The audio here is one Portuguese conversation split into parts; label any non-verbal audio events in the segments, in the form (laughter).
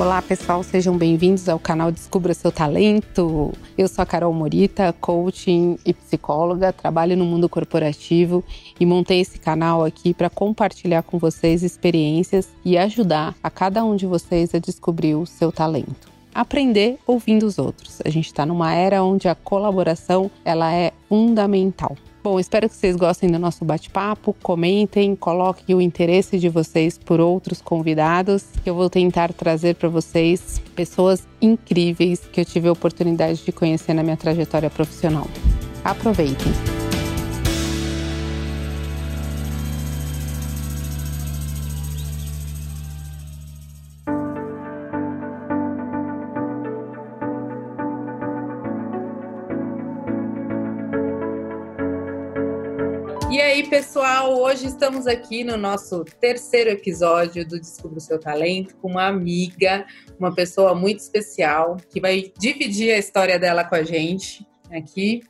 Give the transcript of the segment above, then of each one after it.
Olá, pessoal, sejam bem-vindos ao canal Descubra Seu Talento. Eu sou a Carol Morita, coaching e psicóloga, trabalho no mundo corporativo e montei esse canal aqui para compartilhar com vocês experiências e ajudar a cada um de vocês a descobrir o seu talento. Aprender ouvindo os outros. A gente está numa era onde a colaboração ela é fundamental. Bom, espero que vocês gostem do nosso bate-papo. Comentem, coloquem o interesse de vocês por outros convidados. Eu vou tentar trazer para vocês pessoas incríveis que eu tive a oportunidade de conhecer na minha trajetória profissional. Aproveitem! Pessoal, hoje estamos aqui no nosso terceiro episódio do Descubra o Seu Talento com uma amiga, uma pessoa muito especial que vai dividir a história dela com a gente aqui,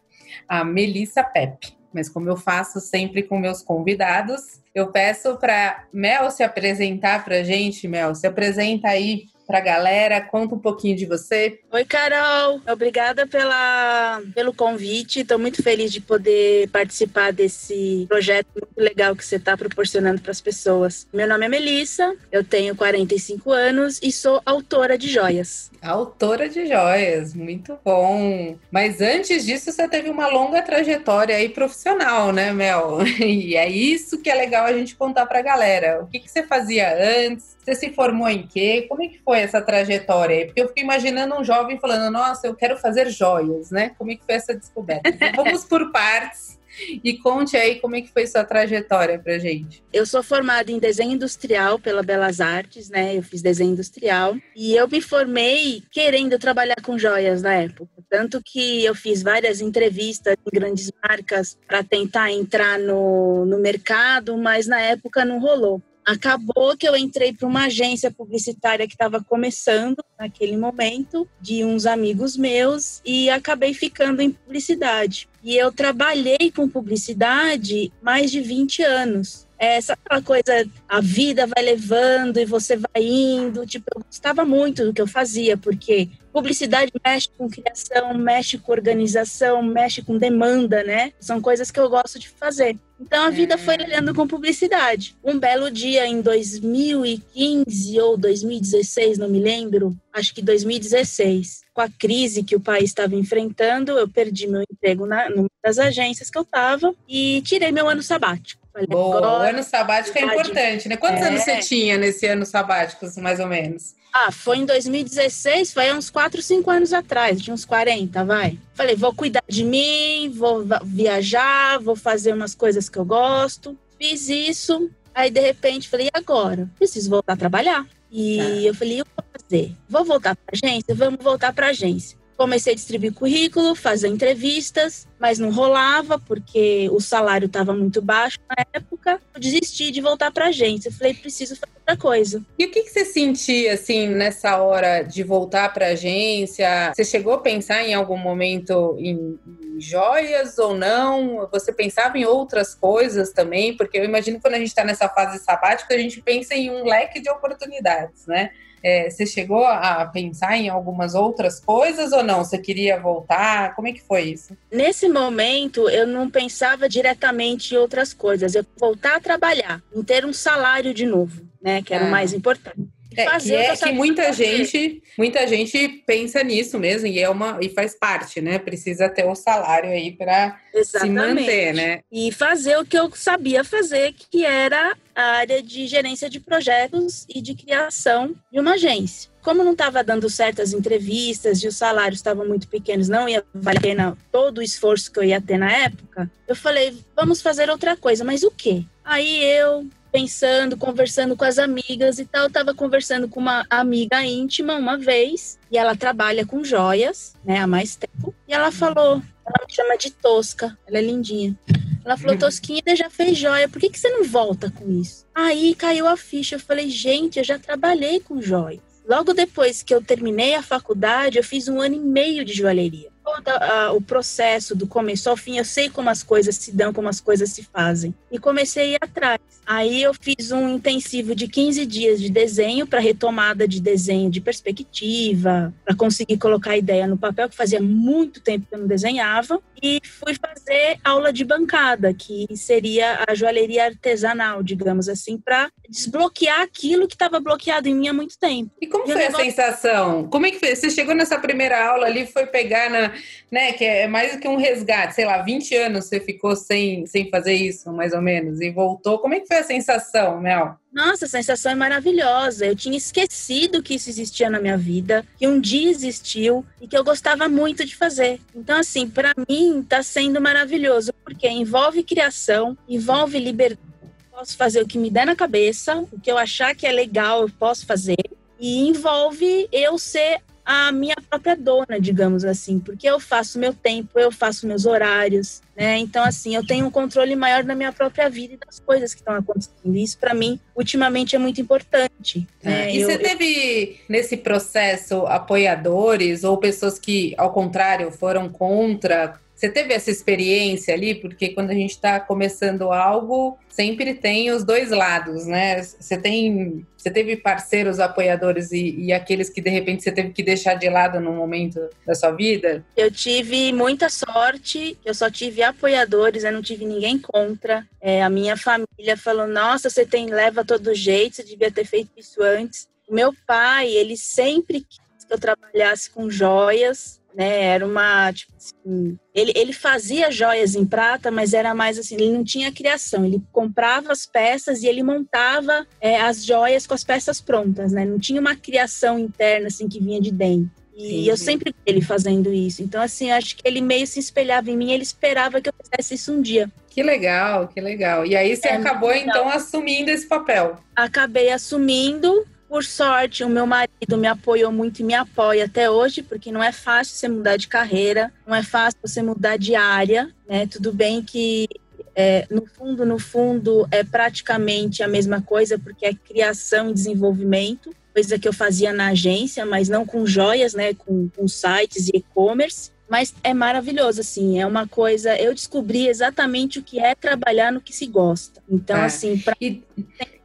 a Melissa Pepe. Mas como eu faço sempre com meus convidados, eu peço para Mel se apresentar para a gente. Mel, se apresenta aí para a galera? Conta um pouquinho de você. Oi, Carol. Obrigada pela, pelo convite. Estou muito feliz de poder participar desse projeto muito legal que você está proporcionando para as pessoas. Meu nome é Melissa, eu tenho 45 anos e sou autora de joias. Autora de joias, muito bom. Mas antes disso, você teve uma longa trajetória aí profissional, né, Mel? (laughs) E é isso que é legal a gente contar para a galera. O que, que você fazia antes? Você se formou em quê? Como é que foi essa trajetória? Porque eu fico imaginando um jovem falando, nossa, eu quero fazer joias, né? Como é que foi essa descoberta? Então, vamos por partes. E conte aí como é que foi sua trajetória pra gente. Eu sou formada em desenho industrial pela Belas Artes, né? Eu fiz desenho industrial e eu me formei querendo trabalhar com joias na época. Tanto que eu fiz várias entrevistas em grandes marcas para tentar entrar no, no mercado, mas na época não rolou. Acabou que eu entrei para uma agência publicitária que estava começando naquele momento, de uns amigos meus, e acabei ficando em publicidade. E eu trabalhei com publicidade mais de 20 anos. Essa coisa, a vida vai levando e você vai indo. Tipo, eu gostava muito do que eu fazia, porque publicidade mexe com criação, mexe com organização, mexe com demanda, né? São coisas que eu gosto de fazer. Então a vida foi olhando com publicidade. Um belo dia em 2015 ou 2016, não me lembro, acho que 2016, com a crise que o país estava enfrentando, eu perdi meu emprego na, numa das agências que eu estava e tirei meu ano sabático. Falei, Boa, o ano sabático é importante, né? Quantos é. anos você tinha nesse ano sabático, mais ou menos? Ah, foi em 2016, foi uns 4, 5 anos atrás, de uns 40, vai. Falei, vou cuidar de mim, vou viajar, vou fazer umas coisas que eu gosto. Fiz isso, aí de repente falei, e agora? Preciso voltar a trabalhar. E tá. eu falei, eu vou fazer? Vou voltar para agência? Vamos voltar para agência. Comecei a distribuir currículo, fazer entrevistas, mas não rolava porque o salário estava muito baixo na época. Eu desisti de voltar para a agência. Falei, preciso fazer outra coisa. E o que, que você sentia assim nessa hora de voltar para a agência? Você chegou a pensar em algum momento em, em joias ou não? Você pensava em outras coisas também? Porque eu imagino que quando a gente está nessa fase sabática, a gente pensa em um leque de oportunidades, né? É, você chegou a pensar em algumas outras coisas ou não? Você queria voltar? Como é que foi isso? Nesse momento, eu não pensava diretamente em outras coisas. Eu voltar a trabalhar, em ter um salário de novo, né? Que era ah. o mais importante. É, que é que muita fazer. gente, muita gente pensa nisso mesmo e é uma e faz parte, né? Precisa ter um salário aí para se manter, né? E fazer o que eu sabia fazer, que era a área de gerência de projetos e de criação de uma agência. Como não estava dando certas entrevistas e os salários estavam muito pequenos, não ia valer a pena todo o esforço que eu ia ter na época, eu falei, vamos fazer outra coisa, mas o quê? Aí eu pensando, conversando com as amigas e tal. Eu tava conversando com uma amiga íntima uma vez, e ela trabalha com joias, né, há mais tempo. E ela falou, ela me chama de Tosca, ela é lindinha. Ela falou, Tosquinha, já fez joia, por que, que você não volta com isso? Aí caiu a ficha, eu falei, gente, eu já trabalhei com joias. Logo depois que eu terminei a faculdade, eu fiz um ano e meio de joalheria. Todo uh, o processo do começo ao fim, eu sei como as coisas se dão, como as coisas se fazem. E comecei a ir atrás. Aí eu fiz um intensivo de 15 dias de desenho para retomada de desenho de perspectiva, para conseguir colocar a ideia no papel, que fazia muito tempo que eu não desenhava. E fui fazer aula de bancada, que seria a joalheria artesanal, digamos assim, para desbloquear aquilo que estava bloqueado em mim há muito tempo. E como e foi a sensação? Como é que foi? Você chegou nessa primeira aula ali, foi pegar na, né, que é mais do que um resgate, sei lá, 20 anos você ficou sem, sem fazer isso, mais ou menos, e voltou. Como é que foi a sensação, Mel? Nossa, a sensação é maravilhosa. Eu tinha esquecido que isso existia na minha vida, que um dia existiu e que eu gostava muito de fazer. Então, assim, para mim está sendo maravilhoso, porque envolve criação, envolve liberdade. Posso fazer o que me der na cabeça, o que eu achar que é legal, eu posso fazer. E envolve eu ser a minha própria dona, digamos assim, porque eu faço meu tempo, eu faço meus horários, né? Então, assim, eu tenho um controle maior da minha própria vida e das coisas que estão acontecendo. Isso, para mim, ultimamente é muito importante. Né? É. E eu, você teve, nesse processo, apoiadores ou pessoas que, ao contrário, foram contra? Você teve essa experiência ali? Porque quando a gente está começando algo, sempre tem os dois lados, né? Você tem, você teve parceiros apoiadores e, e, aqueles que de repente você teve que deixar de lado no momento da sua vida? Eu tive muita sorte, eu só tive apoiadores, eu não tive ninguém contra. É, a minha família falou: Nossa, você tem leva todo jeito, você devia ter feito isso antes. Meu pai, ele sempre quis que eu trabalhasse com joias né? Era uma, tipo assim, ele, ele fazia joias em prata, mas era mais assim, ele não tinha criação, ele comprava as peças e ele montava é, as joias com as peças prontas, né? Não tinha uma criação interna assim que vinha de dentro. E Sim. eu sempre vi ele fazendo isso. Então, assim, acho que ele meio se espelhava em mim, ele esperava que eu fizesse isso um dia. Que legal, que legal. E aí você é, acabou, então, assumindo esse papel. Acabei assumindo, por sorte, o meu marido me apoiou muito e me apoia até hoje, porque não é fácil você mudar de carreira, não é fácil você mudar de área, né? Tudo bem que é, no fundo, no fundo, é praticamente a mesma coisa, porque é criação e desenvolvimento, coisa que eu fazia na agência, mas não com joias, né? Com, com sites e e-commerce. Mas é maravilhoso, assim, é uma coisa. Eu descobri exatamente o que é trabalhar no que se gosta. Então, é. assim, para e...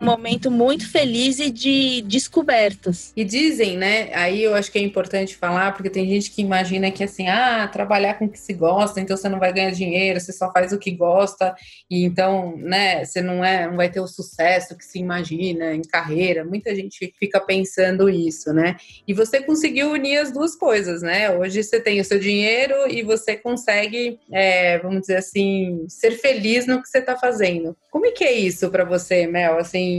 momento muito feliz e de descobertas. E dizem, né? Aí eu acho que é importante falar, porque tem gente que imagina que assim, ah, trabalhar com o que se gosta, então você não vai ganhar dinheiro, você só faz o que gosta, e então, né, você não é, não vai ter o sucesso que se imagina em carreira. Muita gente fica pensando isso, né? E você conseguiu unir as duas coisas, né? Hoje você tem o seu dinheiro dinheiro e você consegue, é, vamos dizer assim, ser feliz no que você está fazendo. Como é que é isso para você, Mel? Assim,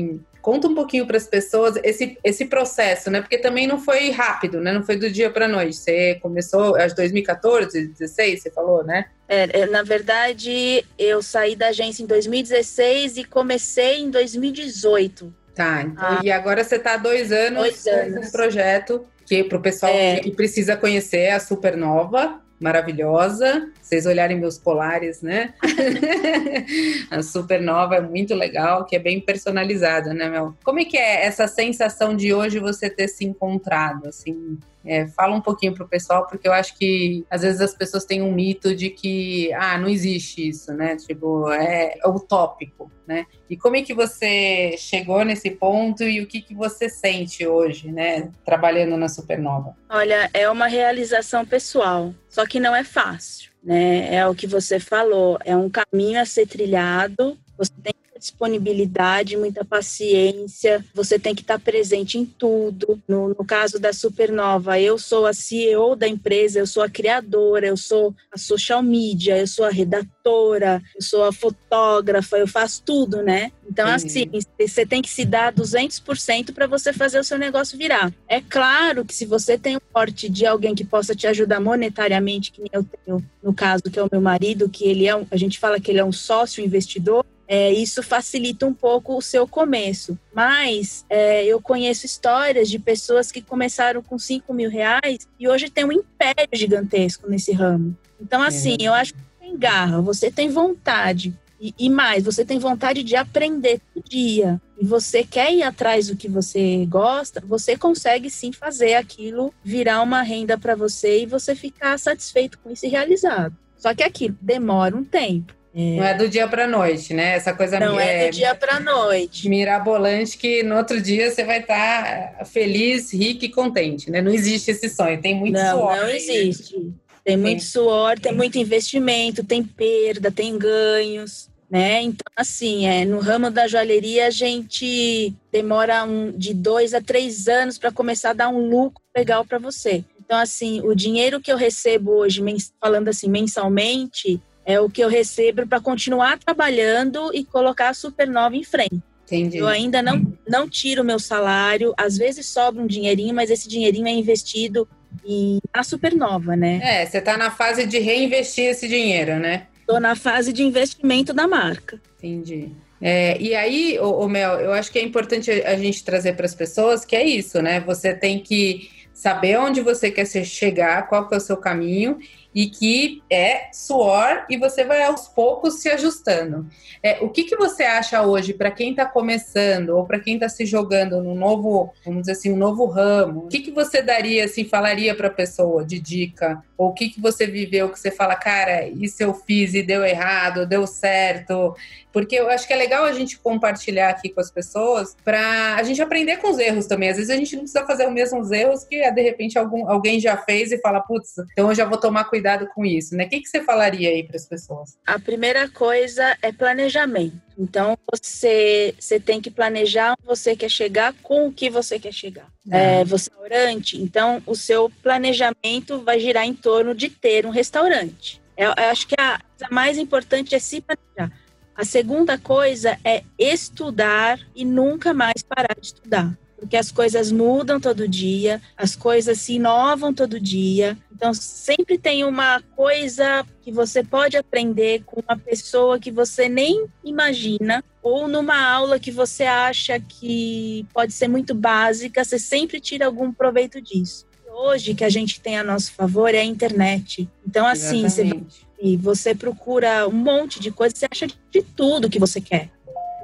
conta um pouquinho para as pessoas esse, esse processo, né? Porque também não foi rápido, né? Não foi do dia para noite. Você começou, acho 2014, 2016, você falou, né? É, é, na verdade, eu saí da agência em 2016 e comecei em 2018. Tá, então, ah, e agora você está há dois anos, dois anos. um projeto que para o pessoal é. que precisa conhecer a Supernova, maravilhosa. Vocês olharem meus colares, né? (laughs) a supernova é muito legal, que é bem personalizada, né, Mel? Como é que é essa sensação de hoje você ter se encontrado, assim? É, fala um pouquinho pro pessoal, porque eu acho que às vezes as pessoas têm um mito de que, ah, não existe isso, né? Tipo, é, é utópico, né? E como é que você chegou nesse ponto e o que, que você sente hoje, né? Trabalhando na Supernova? Olha, é uma realização pessoal, só que não é fácil, né? É o que você falou, é um caminho a ser trilhado, você tem disponibilidade, muita paciência, você tem que estar presente em tudo. No, no, caso da Supernova, eu sou a CEO da empresa, eu sou a criadora, eu sou a social media, eu sou a redatora, eu sou a fotógrafa, eu faço tudo, né? Então, assim, você tem que se dar 200% para você fazer o seu negócio virar. É claro que se você tem o porte de alguém que possa te ajudar monetariamente, que eu tenho no caso, que é o meu marido, que ele é um, a gente fala que ele é um sócio investidor, é, isso facilita um pouco o seu começo. Mas é, eu conheço histórias de pessoas que começaram com 5 mil reais e hoje tem um império gigantesco nesse ramo. Então, assim, é. eu acho que tem garra, você tem vontade E, e, mais, você tem vontade de aprender todo dia e você quer ir atrás do que você gosta, você consegue sim fazer aquilo virar uma renda para você e você ficar satisfeito com isso e realizado. Só que aquilo demora um tempo. É... Não é do dia para noite, né? Essa coisa não é, é do dia para noite. Mirabolante que no outro dia você vai estar tá feliz, rico e contente, né? Não existe esse sonho, tem muito não, suor. Não, existe. Tem muito suor, tem muito investimento, tem perda, tem ganhos, né? Então, assim, é, no ramo da joalheria a gente demora um, de dois a três anos para começar a dar um lucro legal para você. Então, assim, o dinheiro que eu recebo hoje, falando assim, mensalmente, é o que eu recebo para continuar trabalhando e colocar a Supernova em frente. Entendi. Eu ainda não, não tiro o meu salário, às vezes sobra um dinheirinho, mas esse dinheirinho é investido e a supernova, né? É, você está na fase de reinvestir esse dinheiro, né? Estou na fase de investimento da marca. Entendi. É, e aí, o, o, Mel, eu acho que é importante a gente trazer para as pessoas que é isso, né? Você tem que saber onde você quer chegar, qual que é o seu caminho e que é suor e você vai aos poucos se ajustando. É, o que, que você acha hoje para quem está começando ou para quem está se jogando no novo, vamos dizer assim, um novo ramo? O que, que você daria, assim, falaria para a pessoa de dica? Ou o que, que você viveu que você fala, cara, isso eu fiz e deu errado, deu certo? Porque eu acho que é legal a gente compartilhar aqui com as pessoas para a gente aprender com os erros também. Às vezes a gente não precisa fazer os mesmos erros que de repente algum, alguém já fez e fala, putz, então eu já vou tomar cuidado cuidado com isso, né? O que, que você falaria aí para as pessoas? A primeira coisa é planejamento. Então, você, você tem que planejar onde você quer chegar com o que você quer chegar. É, você é restaurante, então o seu planejamento vai girar em torno de ter um restaurante. Eu, eu acho que a coisa mais importante é se planejar. A segunda coisa é estudar e nunca mais parar de estudar porque as coisas mudam todo dia, as coisas se inovam todo dia. Então, sempre tem uma coisa que você pode aprender com uma pessoa que você nem imagina, ou numa aula que você acha que pode ser muito básica, você sempre tira algum proveito disso. Hoje, que a gente tem a nosso favor é a internet. Então, assim, você, e você procura um monte de coisa, você acha de tudo que você quer.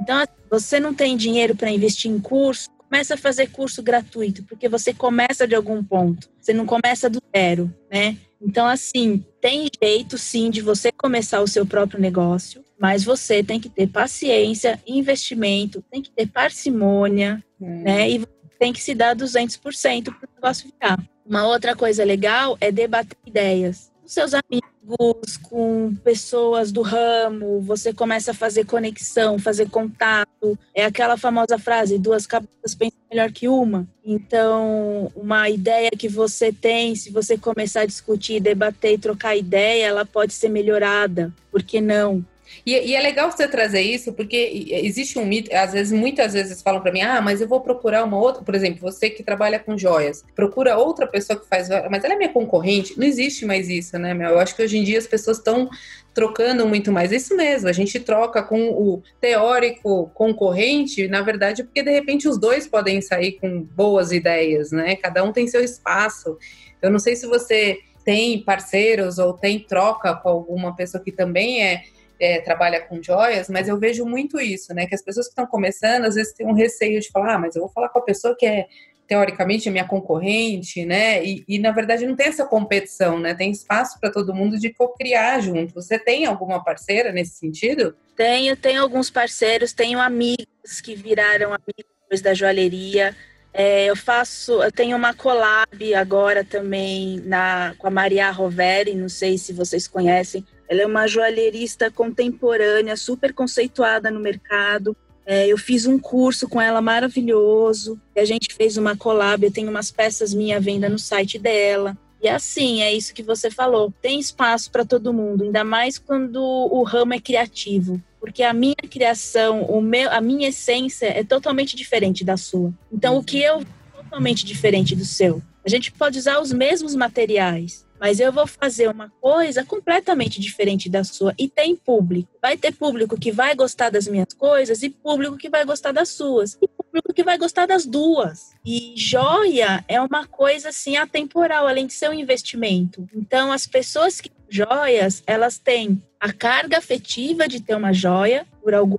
Então, assim, você não tem dinheiro para investir em curso, começa a fazer curso gratuito, porque você começa de algum ponto, você não começa do zero, né? Então, assim, tem jeito sim de você começar o seu próprio negócio, mas você tem que ter paciência, investimento, tem que ter parcimônia, hum. né? E tem que se dar 200% para o negócio ficar. Uma outra coisa legal é debater ideias seus amigos com pessoas do ramo, você começa a fazer conexão, fazer contato. É aquela famosa frase: duas cabeças pensam melhor que uma. Então, uma ideia que você tem, se você começar a discutir, debater e trocar ideia, ela pode ser melhorada. Por que não? E, e, é legal você trazer isso, porque existe um mito, às vezes, muitas vezes falam para mim, ah, mas eu vou procurar uma outra, por exemplo, você que trabalha com joias, procura outra pessoa que faz, mas ela é minha concorrente. Não existe mais isso, né, meu? Eu acho que hoje em dia as pessoas estão trocando muito mais. Isso mesmo, a gente troca com o teórico concorrente, na verdade, porque de repente os dois podem sair com boas ideias, né? Cada um tem seu espaço. Eu não sei se você tem parceiros ou tem troca com alguma pessoa que também é é, trabalha com joias, mas eu vejo muito isso, né? Que as pessoas que estão começando, às vezes têm um receio de falar, ah, mas eu vou falar com a pessoa que é teoricamente minha concorrente, né? E, e, na verdade não tem essa competição, né? Tem espaço para todo mundo de co-criar junto. Você tem alguma parceira nesse sentido? Tenho, tenho alguns parceiros, tenho amigos que viraram amigos da joalheria. É, eu faço, eu tenho uma collab agora também na, com a Maria Roveri, não sei se vocês conhecem. Ela é uma joalheirista contemporânea, super conceituada no mercado. É, eu fiz um curso com ela maravilhoso. a gente fez uma collab. Eu tenho umas peças minha venda no site dela. E assim, é isso que você falou. Tem espaço para todo mundo, ainda mais quando o ramo é criativo. Porque a minha criação, o meu, a minha essência é totalmente diferente da sua. Então, o que eu totalmente diferente do seu. A gente pode usar os mesmos materiais, mas eu vou fazer uma coisa completamente diferente da sua e tem público. Vai ter público que vai gostar das minhas coisas e público que vai gostar das suas e público que vai gostar das duas. E joia é uma coisa assim atemporal, além de ser um investimento. Então as pessoas que joias, elas têm a carga afetiva de ter uma joia por algum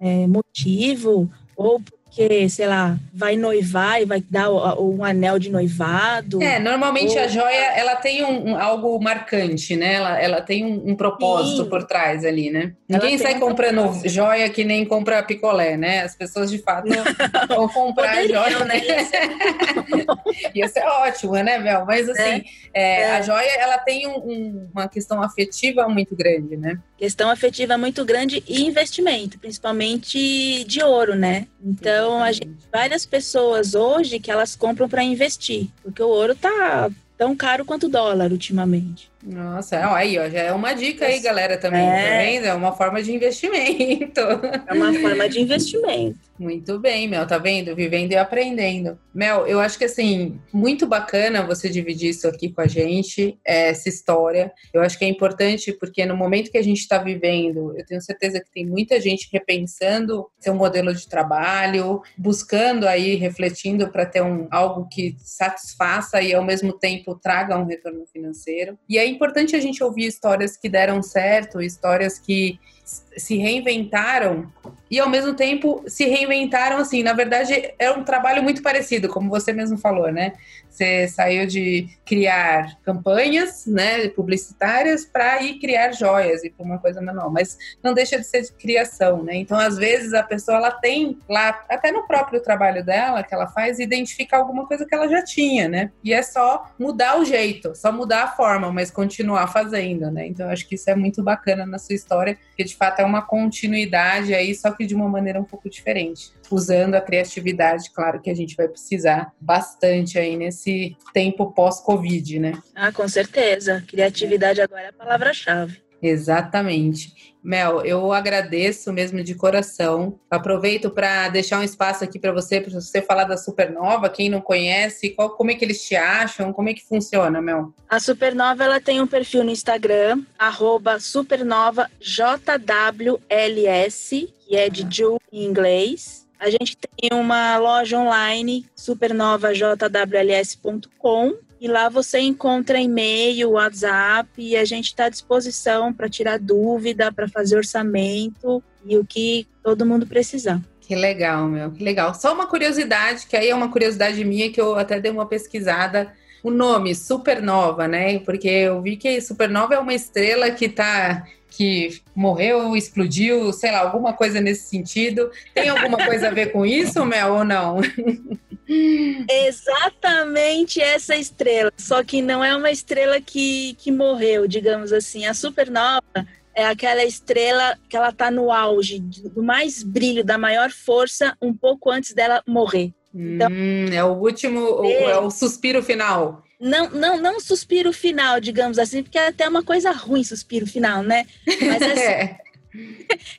é, motivo ou que, sei lá, vai noivar e vai dar um anel de noivado. É, normalmente ou... a joia, ela tem um, um, algo marcante, né? Ela, ela tem um, um propósito Sim. por trás ali, né? Ninguém sai comprando propósito. joia que nem compra picolé, né? As pessoas, de fato, vão comprar Poderiam, joia, né? (laughs) Isso é ótimo, né, Mel? Mas, assim, é. É, é. a joia, ela tem uma questão afetiva muito grande, né? Questão afetiva muito grande e investimento, principalmente de ouro, né? Então, a gente, várias pessoas hoje que elas compram para investir, porque o ouro tá tão caro quanto o dólar ultimamente. Nossa, aí, ó, já é uma dica aí, galera, também, tá é... tá vendo? É uma forma de investimento. É uma (laughs) forma de investimento. Muito bem, Mel, tá vendo? Vivendo e aprendendo. Mel, eu acho que assim, muito bacana você dividir isso aqui com a gente, essa história. Eu acho que é importante porque no momento que a gente está vivendo, eu tenho certeza que tem muita gente repensando seu modelo de trabalho, buscando aí, refletindo para ter um, algo que satisfaça e ao mesmo tempo traga um retorno financeiro. E é importante a gente ouvir histórias que deram certo, histórias que se reinventaram e ao mesmo tempo se reinventaram assim. Na verdade, é um trabalho muito parecido, como você mesmo falou, né? Você saiu de criar campanhas, né, publicitárias para ir criar joias e para uma coisa menor, mas não deixa de ser de criação, né? Então, às vezes a pessoa ela tem lá até no próprio trabalho dela que ela faz identificar alguma coisa que ela já tinha, né? E é só mudar o jeito, só mudar a forma, mas continuar fazendo, né? Então, acho que isso é muito bacana na sua história, que de fato é uma continuidade aí, só que de uma maneira um pouco diferente, usando a criatividade, claro que a gente vai precisar bastante aí nesse tempo pós-Covid, né? Ah, com certeza. Criatividade agora é a palavra-chave. Exatamente. Mel, eu agradeço mesmo de coração. Aproveito para deixar um espaço aqui para você, para você falar da Supernova. Quem não conhece, qual, como é que eles te acham? Como é que funciona, Mel? A Supernova ela tem um perfil no Instagram, @supernova_jwls, que é de Ju em inglês. A gente tem uma loja online, supernovajwls.com e lá você encontra e-mail, WhatsApp, e a gente está à disposição para tirar dúvida, para fazer orçamento e o que todo mundo precisar. Que legal, meu, que legal. Só uma curiosidade, que aí é uma curiosidade minha que eu até dei uma pesquisada. O nome Supernova, né? Porque eu vi que Supernova é uma estrela que tá que morreu, explodiu, sei lá, alguma coisa nesse sentido. Tem alguma coisa a ver com isso, Mel, ou não? (laughs) Exatamente essa estrela, só que não é uma estrela que, que morreu, digamos assim. A supernova é aquela estrela que ela está no auge, do mais brilho, da maior força, um pouco antes dela morrer. Então, hum, é o último, é, é o suspiro final. Não, não, não suspiro final, digamos assim, porque é até uma coisa ruim suspiro final, né? Mas (laughs) é,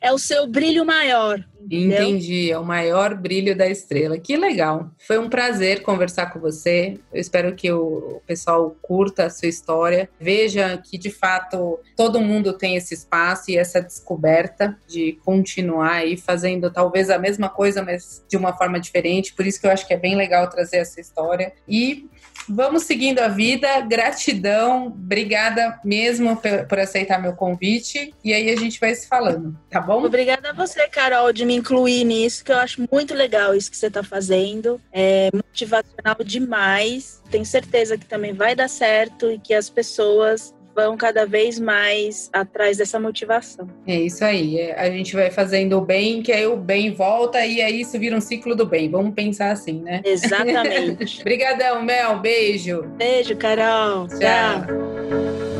é o seu brilho maior. Entendeu? Entendi, é o maior brilho da estrela. Que legal. Foi um prazer conversar com você. Eu espero que o pessoal curta a sua história, veja que de fato todo mundo tem esse espaço e essa descoberta de continuar aí fazendo talvez a mesma coisa, mas de uma forma diferente. Por isso que eu acho que é bem legal trazer essa história. E vamos seguindo a vida. Gratidão, obrigada mesmo por aceitar meu convite. E aí a gente vai se falando, tá bom? Obrigada a você, Carol, de me incluir nisso, que eu acho muito legal isso que você está fazendo. É motivacional demais. Tenho certeza que também vai dar certo e que as pessoas vão cada vez mais atrás dessa motivação. É isso aí. É, a gente vai fazendo o bem, que aí o bem volta e aí isso vira um ciclo do bem. Vamos pensar assim, né? Exatamente. (laughs) Obrigadão, Mel. Beijo. Beijo, Carol. Tchau. Tchau.